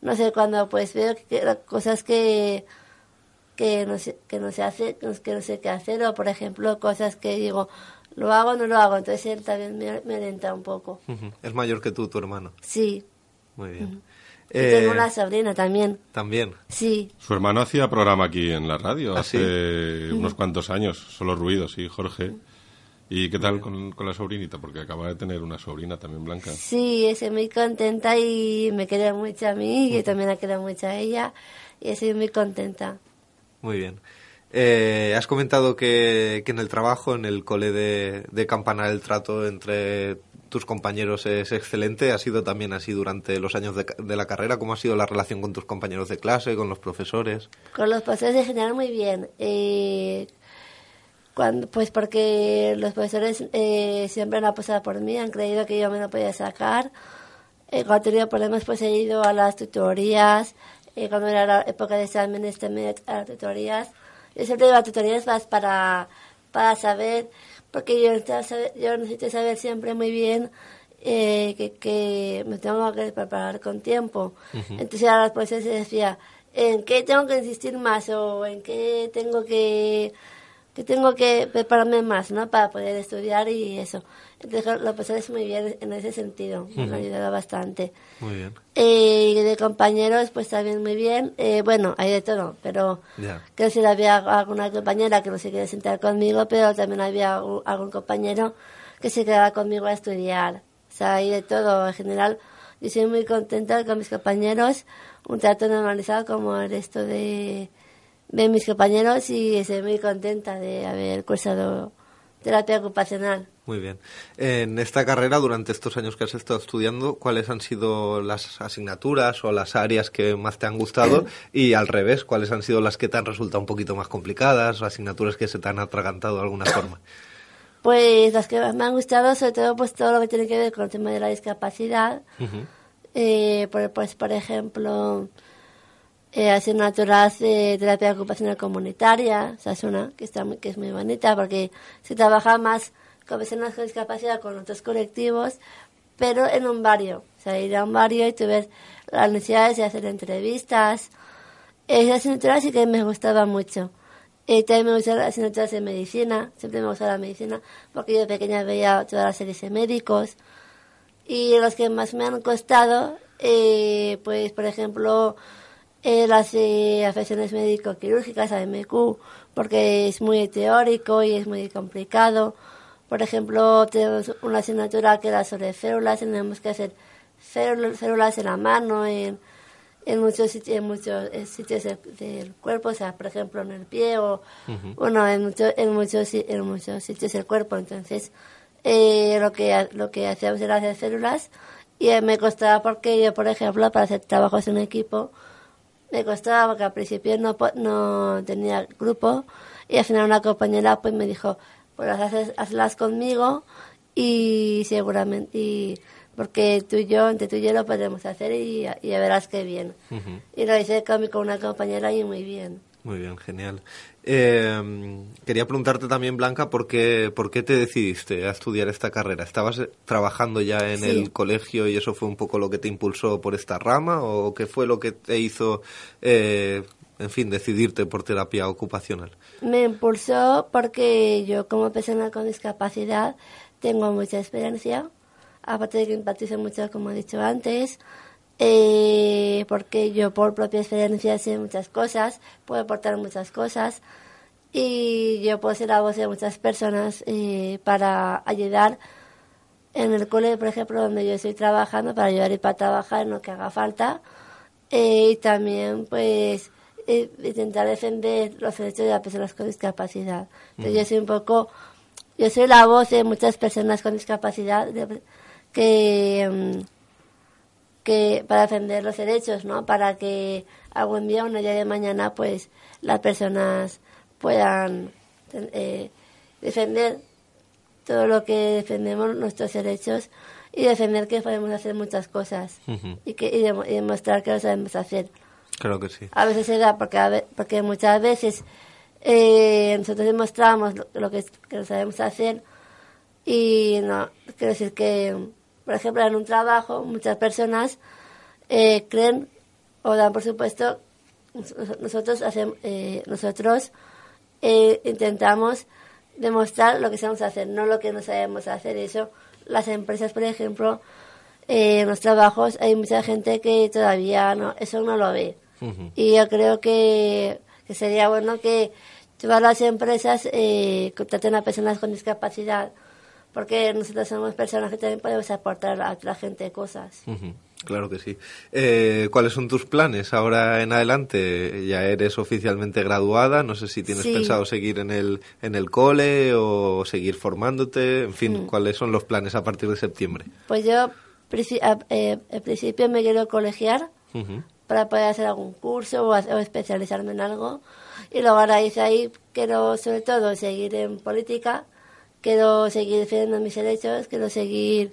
no sé, cuando pues veo que, cosas que que no sé, que no se hace, que no sé qué hacer, o por ejemplo cosas que digo, lo hago o no lo hago, entonces él también me, me orienta un poco. Es mayor que tú, tu hermano. Sí, Muy bien. Eh, tengo una sobrina también. También. Sí, Su hermano hacía programa aquí en la radio ¿Ah, hace unos cuantos años, solo ruidos, sí, Jorge. ¿Y qué tal con, con la sobrinita? Porque acaba de tener una sobrina también blanca. sí, estoy muy contenta y me quiere mucho a mí y también la quiero mucho a ella y estoy muy contenta. Muy bien. Eh, has comentado que, que en el trabajo, en el cole de, de Campanar, el trato entre tus compañeros es excelente. ¿Ha sido también así durante los años de, de la carrera? ¿Cómo ha sido la relación con tus compañeros de clase, con los profesores? Con los profesores en general muy bien. Eh, cuando, pues porque los profesores eh, siempre han apostado por mí, han creído que yo me lo podía sacar. Eh, cuando he tenido problemas pues he ido a las tutorías. Eh, cuando era la época de exámenes también a las tutorías. Yo siempre iba a tutorías más para, para saber, porque yo necesito saber, yo necesito saber siempre muy bien eh, que, que me tengo que preparar con tiempo. Entonces a las profesores se decía, ¿en qué tengo que insistir más o en qué tengo que, que tengo que prepararme más, ¿no? Para poder estudiar y eso. Los profesores muy bien en ese sentido, me han ayudado bastante. Muy bien. Eh, y de compañeros, pues también muy bien. Eh, bueno, hay de todo, pero creo que había alguna compañera que no se quería sentar conmigo, pero también había algún, algún compañero que se quedaba conmigo a estudiar. O sea, hay de todo. En general, yo soy muy contenta con mis compañeros, un trato normalizado como el resto de, de mis compañeros y estoy muy contenta de haber cursado terapia ocupacional. Muy bien. En esta carrera, durante estos años que has estado estudiando, ¿cuáles han sido las asignaturas o las áreas que más te han gustado? Y al revés, ¿cuáles han sido las que te han resultado un poquito más complicadas o asignaturas que se te han atragantado de alguna forma? Pues las que más me han gustado, sobre todo, pues todo lo que tiene que ver con el tema de la discapacidad. Eh, por, pues, por ejemplo, eh, asignaturas de terapia ocupacional comunitaria, esa es una que, está muy- que es muy bonita porque se trabaja más con personas con discapacidad, con otros colectivos, pero en un barrio. O sea, ir a un barrio y tú ves las necesidades de hacer entrevistas. Esa asignatura sí que me gustaba mucho. Eh, también me gustan las asignaturas de medicina, siempre me gustaba la medicina, porque yo de pequeña veía todas las series de médicos. Y los que más me han costado, eh, pues por ejemplo, eh, las eh, afecciones médico-quirúrgicas, AMQ, porque es muy teórico y es muy complicado. Por ejemplo, tenemos una asignatura que era sobre células, tenemos que hacer célul- células en la mano, en, en muchos sitios, en muchos eh, sitios del, del cuerpo, o sea, por ejemplo, en el pie o, bueno, en, mucho- en, muchos, en muchos sitios del cuerpo. Entonces, eh, lo que lo que hacíamos era hacer células y eh, me costaba porque yo, por ejemplo, para hacer trabajos en equipo, me costaba porque al principio no, no tenía grupo y al final una compañera pues me dijo, pues las haces, hazlas conmigo y seguramente, y porque tú y yo, entre tú y yo lo podemos hacer y, y ya verás qué bien. Y lo hice con, una compañera y muy bien. Muy bien, genial. Eh, quería preguntarte también, Blanca, ¿por qué, ¿por qué te decidiste a estudiar esta carrera? ¿Estabas eh, trabajando ya en Sí. el colegio y eso fue un poco lo que te impulsó por esta rama? ¿O qué fue lo que te hizo, eh, en fin, decidirte por terapia ocupacional? Me impulsó porque yo como persona con discapacidad tengo mucha experiencia, aparte de que empatizo mucho, como he dicho antes, eh, porque yo por propia experiencia sé muchas cosas, puedo aportar muchas cosas y yo puedo ser la voz de muchas personas eh, para ayudar en el cole, por ejemplo, donde yo estoy trabajando, para ayudar y para trabajar en lo que haga falta. Eh, y también, pues, eh, intentar defender los derechos de las personas con discapacidad. Entonces, yo soy un poco, yo soy la voz de muchas personas con discapacidad de- que, mm, que para defender los derechos, ¿no? Para que algún día, un día de mañana, pues, las personas puedan eh, defender todo lo que defendemos nuestros derechos y defender que podemos hacer muchas cosas y que y demostrar que lo sabemos hacer. Claro que sí. A veces se da porque, a ve- porque muchas veces eh, nosotros demostramos lo, que, que sabemos hacer y no, quiero decir que, por ejemplo, en un trabajo muchas personas eh, creen o dan por supuesto, nos- nosotros, hacemos, eh, nosotros eh, intentamos demostrar lo que sabemos hacer, no lo que no sabemos hacer. Eso, las empresas, por ejemplo, eh, en los trabajos hay mucha gente que todavía no, eso no lo ve. Y yo creo que, que sería bueno que todas las empresas eh, contraten a personas con discapacidad, porque nosotros somos personas que también podemos aportar a la gente cosas. Claro que sí. Eh, ¿Cuáles son tus planes ahora en adelante? Ya eres oficialmente graduada. No sé si tienes Sí. pensado seguir en el, en el cole o seguir formándote. En fin, ¿cuáles son los planes a partir de septiembre? Pues yo, eh, al principio me quiero colegiar Ujú, para poder hacer algún curso o, especializarme en algo. Y luego a raíz de ahí quiero sobre todo seguir en política, quiero seguir defendiendo mis derechos, quiero seguir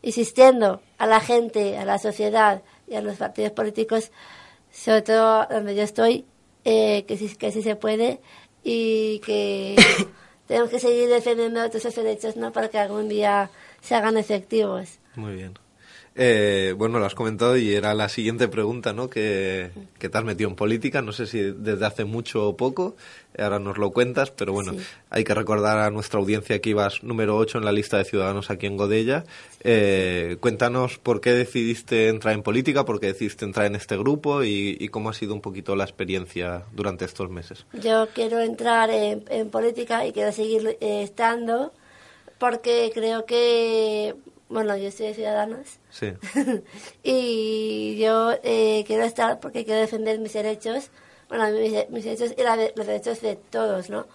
insistiendo a la gente, a la sociedad y a los partidos políticos, sobre todo donde yo estoy, eh, que, sí, que sí se puede y que tenemos que seguir defendiendo todos esos derechos ¿no? para que algún día se hagan efectivos. Muy bien. Eh, bueno, lo has comentado y era la siguiente pregunta, ¿no? Que, que te has metido en política, no sé si desde hace mucho o poco, ahora nos lo cuentas, pero bueno, Sí. hay que recordar a nuestra audiencia que ibas número 8 en la lista de ciudadanos aquí en Godella. Eh, cuéntanos por qué decidiste entrar en política, por qué decidiste entrar en este grupo y, y cómo ha sido un poquito la experiencia durante estos meses. Yo quiero entrar en, en política y quiero seguir eh, estando porque creo que, bueno, yo soy de Ciudadanos Sí. y yo eh, quiero estar porque quiero defender mis derechos, bueno, mis, mis derechos y la los derechos de todos, ¿no?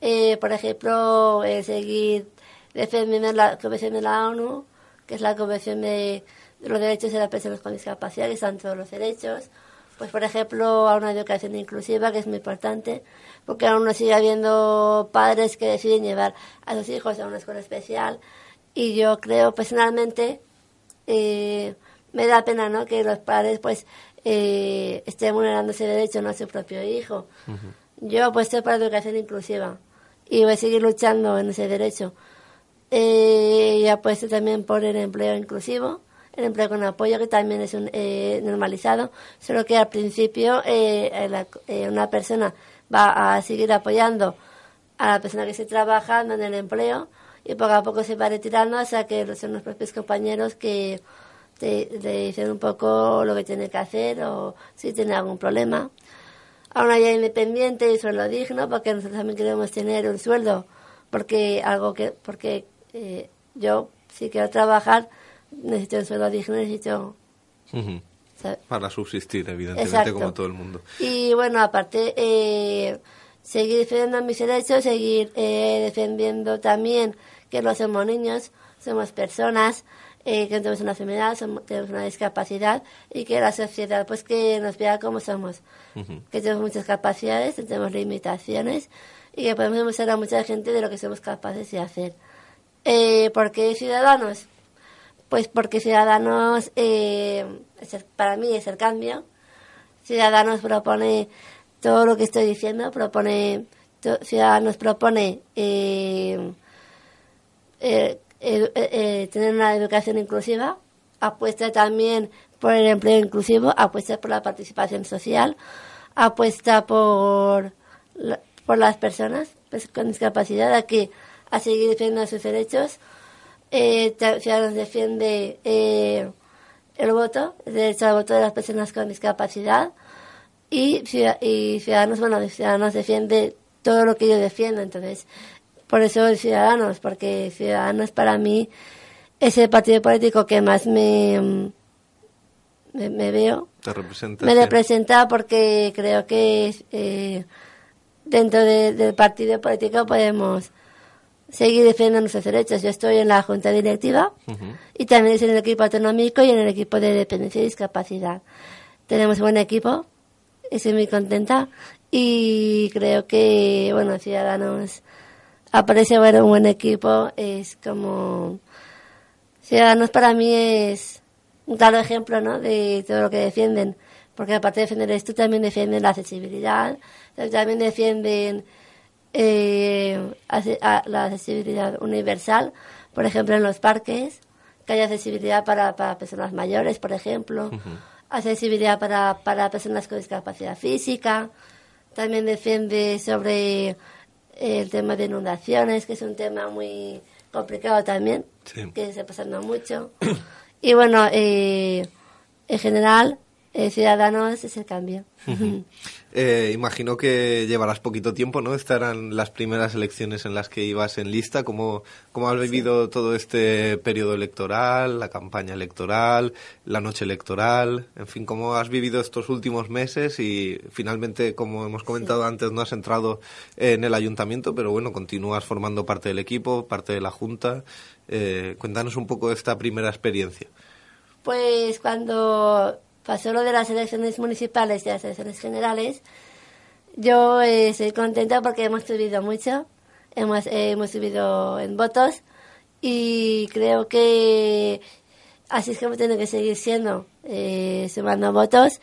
Eh, por ejemplo, eh, seguir defendiendo la Convención de la ONU, que es la Convención de, de los Derechos de las Personas con Discapacidad, que están todos los derechos. Pues, por ejemplo, a una educación inclusiva, que es muy importante, porque aún no sigue habiendo padres que deciden llevar a sus hijos a una escuela especial. Y yo creo personalmente eh, me da pena ¿no? que los padres pues eh, estén vulnerando ese derecho ¿no? a su propio hijo. Yo apuesto para la educación inclusiva y voy a seguir luchando en ese derecho. Eh, y apuesto también por el empleo inclusivo, el empleo con apoyo que también es un, eh, normalizado, solo que al principio eh, la- eh, una persona va a seguir apoyando a la persona que esté trabajando en el empleo y poco a poco se va retirando hasta que son los propios compañeros que te, te dicen un poco lo que tiene que hacer o si tiene algún problema. A una vida independiente y sueldo digno, porque nosotros también queremos tener un sueldo, porque algo que porque eh, yo si quiero trabajar necesito un sueldo digno, necesito. Para subsistir, evidentemente, Exacto. como todo el mundo. Y bueno, aparte, eh, seguir defendiendo mis derechos, seguir eh, defendiendo también que no somos niños, somos personas, eh, que no tenemos una enfermedad, somos- tenemos una discapacidad y que la sociedad pues que nos vea como somos, que tenemos muchas capacidades, que tenemos limitaciones y que podemos demostrar a mucha gente de lo que somos capaces de hacer. Eh, ¿Por qué ciudadanos? Pues porque Ciudadanos, eh, el- para mí es el cambio. Ciudadanos propone todo lo que estoy diciendo, propone, to- Ciudadanos propone eh, eh, eh, eh, tener una educación inclusiva, apuesta también por el empleo inclusivo, apuesta por la participación social, apuesta por, la- por las personas pues, con discapacidad aquí a seguir defendiendo sus derechos. Eh, Ciudadanos defiende eh, el voto, el derecho al voto de las personas con discapacidad y Ciudadanos, bueno, Ciudadanos defiende todo lo que yo defiendo, entonces por eso Ciudadanos, porque Ciudadanos para mí es el partido político que más me, me, me veo, Te representa. me representa porque creo que eh, dentro de- del partido político podemos seguir defendiendo nuestros derechos. Yo estoy en la junta directiva y también estoy en el equipo autonómico y en el equipo de dependencia y discapacidad. Tenemos buen equipo, estoy muy contenta y creo que, bueno, Ciudadanos aparece bueno, un buen equipo, es como... Ciudadanos para mí es un claro ejemplo ¿no? de todo lo que defienden, porque aparte de defender esto también defienden la accesibilidad, también defienden eh, la accesibilidad universal, por ejemplo en los parques, que haya accesibilidad para, para personas mayores, por ejemplo, accesibilidad para, para personas con discapacidad física, también defiende sobre el tema de inundaciones, que es un tema muy complicado también, Sí. que se está pasando mucho. Y bueno, eh, en general, eh, Ciudadanos es el cambio. Eh, imagino que llevarás poquito tiempo, ¿no? Estarán las primeras elecciones en las que ibas en lista. ¿Cómo, cómo has vivido todo este periodo electoral, la campaña electoral, la noche electoral? En fin, ¿cómo has vivido estos últimos meses? Y finalmente, como hemos comentado antes, no has entrado en el ayuntamiento, pero bueno, continúas formando parte del equipo, parte de la Junta. Eh, cuéntanos un poco de esta primera experiencia. Pues cuando pasó lo de las elecciones municipales y las elecciones generales, yo eh, estoy contenta porque hemos subido mucho, hemos, eh, hemos subido en votos y creo que así es como tiene que seguir siendo, eh, sumando votos,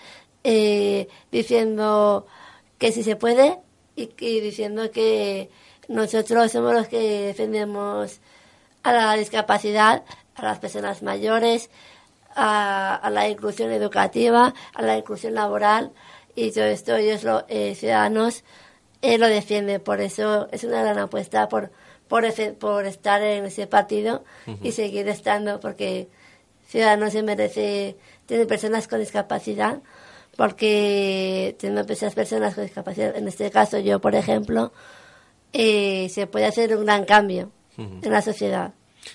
diciendo que sí se puede y, y diciendo que nosotros somos los que defendemos a la discapacidad, a las personas mayores, a, a la inclusión educativa, a la inclusión laboral y todo esto ellos los eh, ciudadanos eh, lo defienden. Por eso es una gran apuesta por, por estar en ese partido y seguir estando porque Ciudadanos se merece tener personas con discapacidad porque teniendo esas personas con discapacidad, en este caso yo por ejemplo, eh, se puede hacer un gran cambio en la sociedad.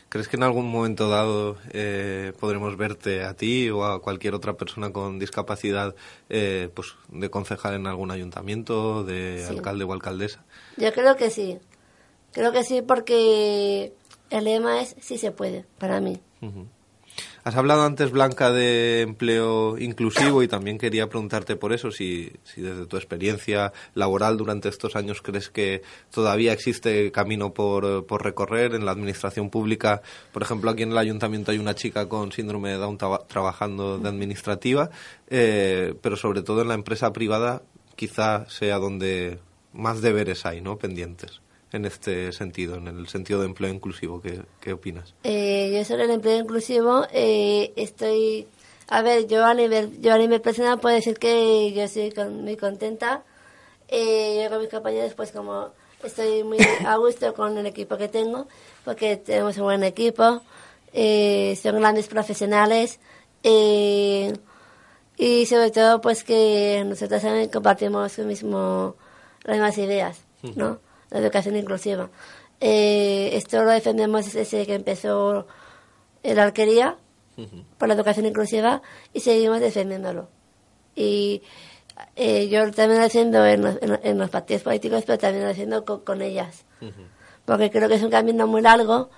¿Crees que en algún momento dado eh, podremos verte a ti o a cualquier otra persona con discapacidad eh, pues de concejal en algún ayuntamiento, de Sí. alcalde o alcaldesa? Yo creo que sí. Creo que sí porque el lema es sí se puede, para mí. Has hablado antes, Blanca, de empleo inclusivo y también quería preguntarte por eso, si, si desde tu experiencia laboral durante estos años crees que todavía existe camino por, por recorrer en la administración pública. Por ejemplo, aquí en el ayuntamiento hay una chica con síndrome de Down traba- trabajando de administrativa, eh, pero sobre todo en la empresa privada quizá sea donde más deberes hay, ¿no? Pendientes en este sentido, en el sentido de empleo inclusivo. ¿Qué, qué opinas? Eh, yo sobre el empleo inclusivo eh, estoy... A ver, yo a nivel, yo a nivel personal puedo decir que yo estoy con- muy contenta. Eh, yo con mis compañeros, pues como estoy muy a gusto con el equipo que tengo, porque tenemos un buen equipo, eh, son grandes profesionales eh, y sobre todo pues que nosotros también compartimos el mismo, las mismas ideas, ¿no? La educación inclusiva. Eh, esto lo defendemos desde que empezó la alquería por la educación inclusiva y seguimos defendiéndolo. Y eh, yo también lo defiendo en los, en, los- en los partidos políticos, pero también lo defiendo con, con ellas. Porque creo que es un camino muy largo.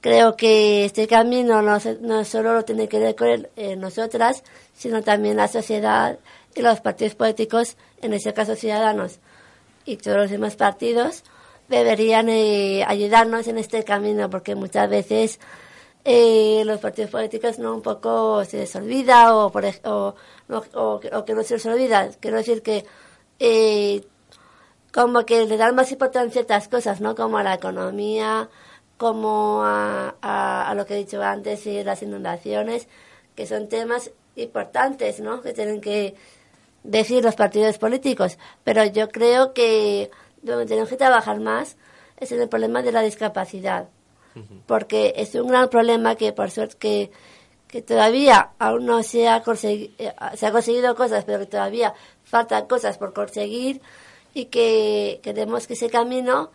Creo que este camino no, no solo lo tiene que recorrer eh, nosotras, sino también la sociedad y los partidos políticos, en este caso ciudadanos y todos los demás partidos deberían eh, ayudarnos en este camino porque muchas veces eh, los partidos políticos no un poco se les olvida o, por, o, no- o que- no se les olvida. Quiero decir que eh, como que le dan más importancia a ciertas cosas no como a la economía como a, a, a lo que he dicho antes y las inundaciones que son temas importantes no que tienen que decir los partidos políticos, pero yo creo que donde tenemos que trabajar más es en el problema de la discapacidad, porque es un gran problema que por suerte que, que todavía aún no se ha, consegui- eh, se ha conseguido cosas, pero que todavía faltan cosas por conseguir y que queremos que ese camino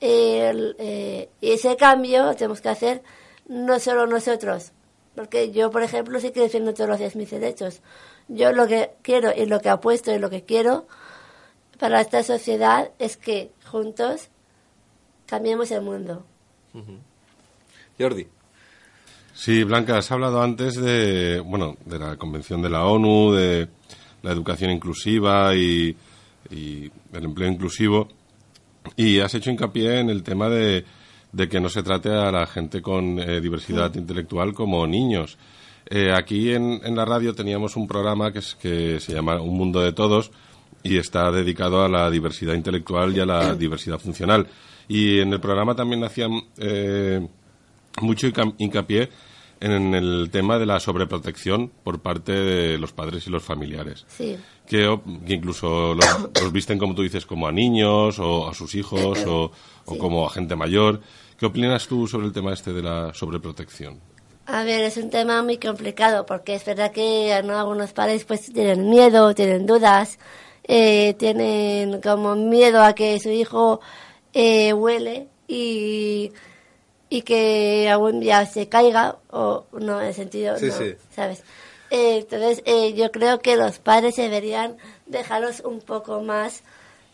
el, eh, y ese cambio lo tenemos que hacer no solo nosotros, porque yo, por ejemplo, sí que defiendo todos los días mis derechos. Yo lo que quiero y lo que apuesto y lo que quiero para esta sociedad es que juntos cambiemos el mundo. Jordi. Sí, Blanca, has hablado antes de, bueno, de la Convención de la ONU, de la educación inclusiva y, y el empleo inclusivo, y has hecho hincapié en el tema de, de que no se trate a la gente con eh, diversidad intelectual como niños. Eh, aquí en, en la radio teníamos un programa que, es, que se llama Un Mundo de Todos y está dedicado a la diversidad intelectual y a la diversidad funcional. Y en el programa también hacían eh, mucho hinca- hincapié en el tema de la sobreprotección por parte de los padres y los familiares. Sí. Que, incluso los, los visten, como tú dices, como a niños o a sus hijos o, o como a gente mayor. ¿Qué opinas tú sobre el tema este de la sobreprotección? A ver, es un tema muy complicado porque es verdad que ¿no? algunos padres pues tienen miedo, tienen dudas, eh, tienen como miedo a que su hijo eh, huele y, y que algún día se caiga o no en el sentido, Sí, no, sí. ¿sabes? Eh, entonces eh, yo creo que los padres deberían dejarlos un poco más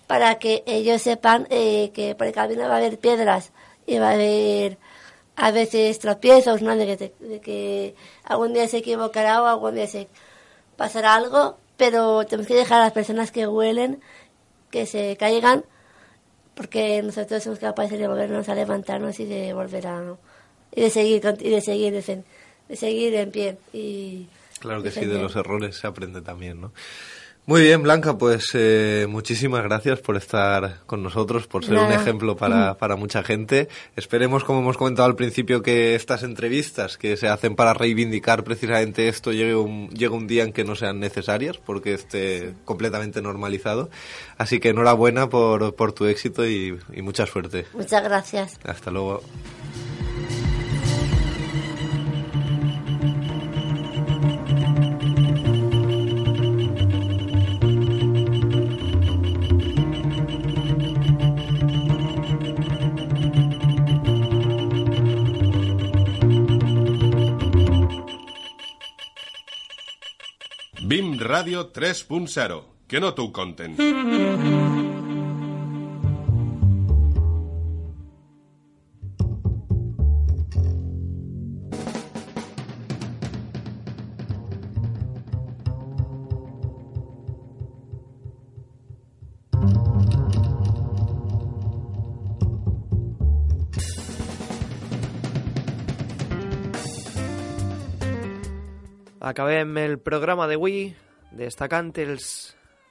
para que ellos sepan eh, que por el camino va a haber piedras y va a haber a veces tropiezos, ¿no? De que, de que algún día se equivocará o algún día se pasará algo, pero tenemos que dejar a las personas que huelen que se caigan porque nosotros somos capaces de volvernos a levantarnos y de volver a y de seguir y de seguir de seguir en pie y Claro que sí, de los errores se aprende también, ¿no? Muy bien, Blanca, pues eh, muchísimas gracias por estar con nosotros, por ser un ejemplo para, para mucha gente. Esperemos, como hemos comentado al principio, que estas entrevistas que se hacen para reivindicar precisamente esto llegue un, llegue un día en que no sean necesarias, porque esté completamente normalizado. Así que enhorabuena por, por tu éxito y, y mucha suerte. muchas gracias. Hasta luego. BIM Radio 3.0. Que no t'ho conten. Acabem el programa d'avui destacant els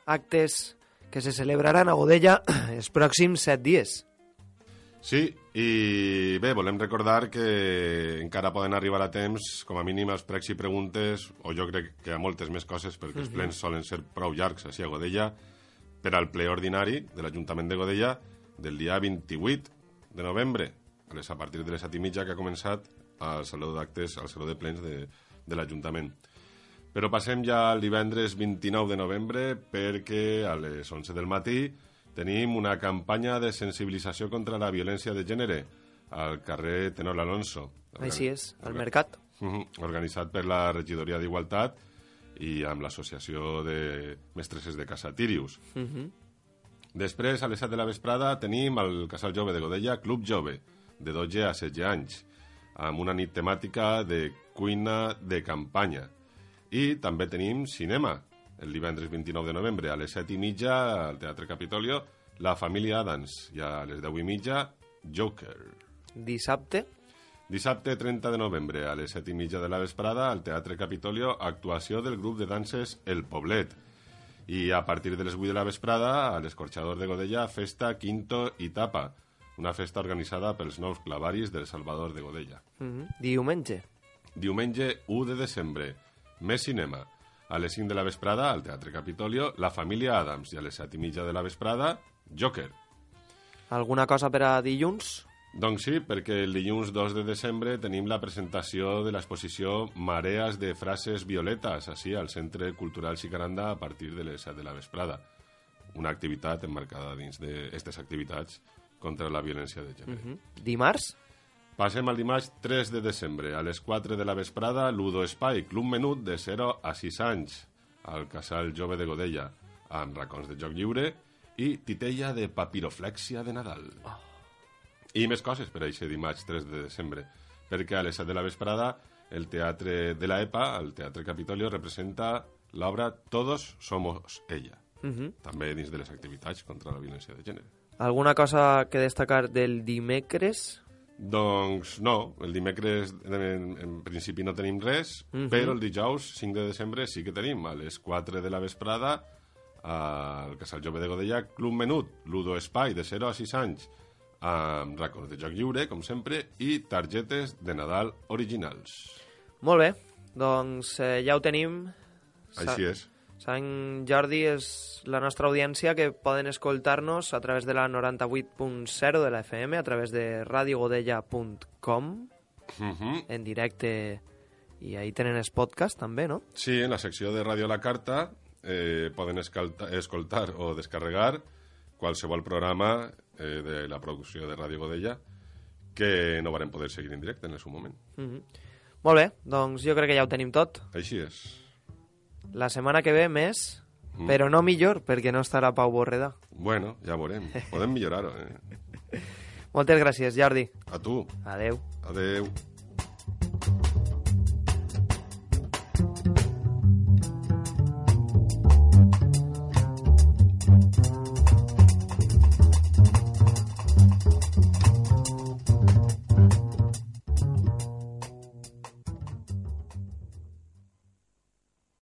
actes que se celebraran a Godella els pròxims set dies. Sí, i bé, volem recordar que encara poden arribar a temps, com a mínim, als pregs i preguntes, o jo crec que a moltes més coses, perquè els plens solen ser prou llargs, així a Godella, per al ple ordinari de l'Ajuntament de Godella del dia 28 de novembre, a, les, a partir de les set i mitja que ha començat al Saló d'Actes, al Saló de Plens de, de l'Ajuntament. Però passem ja al divendres 29 de novembre perquè a les 11 del matí tenim una campanya de sensibilització contra la violència de gènere al carrer Tenor Alonso. Així és, al mercat. Organitzat per la Regidoria d'Igualtat i amb l'Associació de Mestresses de Casa Tirius. Després, a les 7 de la vesprada, tenim el Casal Jove de Godella, Club Jove, de 12 a 16 anys, amb una nit temàtica de cuina de campanya. I també tenim cinema, el divendres 29 de novembre, a les 7 i mitja, al Teatre Capitolio, La Família Adams, i a les 10 i mitja, Joker. Dissabte, Dissabte 30 de novembre, a les 7 i mitja de la vesprada, al Teatre Capitolio, actuació del grup de danses El Poblet. I a partir de les 8 de la vesprada, a l'Escorxador de Godella, festa Quinto i Tapa, una festa organitzada pels nous clavaris del Salvador de Godella. mhm, diumenge. Diumenge 1 de desembre, més cinema. A les 5 de la vesprada, al Teatre Capitolio, La Família Adams. I a les 7 i mitja de la vesprada, Joker. Alguna cosa per a dilluns? Doncs sí, perquè el dilluns 2 de desembre tenim la presentació de l'exposició Mareas de frases violetes, així, al Centre Cultural Xicaranda a partir de les 7 de la vesprada. Una activitat emmarcada dins d'aquestes activitats contra la violència de gènere. Mhm. Dimarts, Passem al dimarts 3 de desembre. A les 4 de la vesprada, Ludo Espai, Club Menut de 0 a 6 anys, al Casal Jove de Godella, amb racons de joc lliure i titella de papiroflèxia de Nadal. I més coses per a aquest dimarts 3 de desembre, perquè a les 7 de la vesprada el Teatre de la EPA, el Teatre Capitolio, representa l'obra Todos somos ella, mhm. també dins de les activitats contra la violència de gènere. alguna cosa que destacar del dimecres? Doncs no, el dimecres en, en principi no tenim res, Mhm. però el dijous 5 de desembre sí que tenim a les 4 de la vesprada al Casal Jove de Godella Club Menut, Ludo Espai de 0 a 6 anys amb racons de joc lliure, com sempre, i targetes de Nadal originals. Molt bé, doncs eh, ja ho tenim. Sa- Així és. Sant Jordi és la nostra audiència que poden escoltar-nos a través de la 98.0 de la FM, a través de radiogodella.com, Uh -huh. en directe I ahí tenen els podcast també, no? Sí, en la secció de Ràdio La Carta eh, poden escoltar, escoltar o descarregar qualsevol programa eh, de la producció de Ràdio Godella que no varen poder seguir en directe en el seu moment. Mm -hmm. Molt bé, doncs jo crec que ja ho tenim tot. Així és. La setmana que ve més, Mm. però no millor, perquè no estarà Pau Borreda. Bueno, ja veurem. Podem millorar-ho, eh? Moltes gràcies, Jordi. A tu. Adeu. Adeu.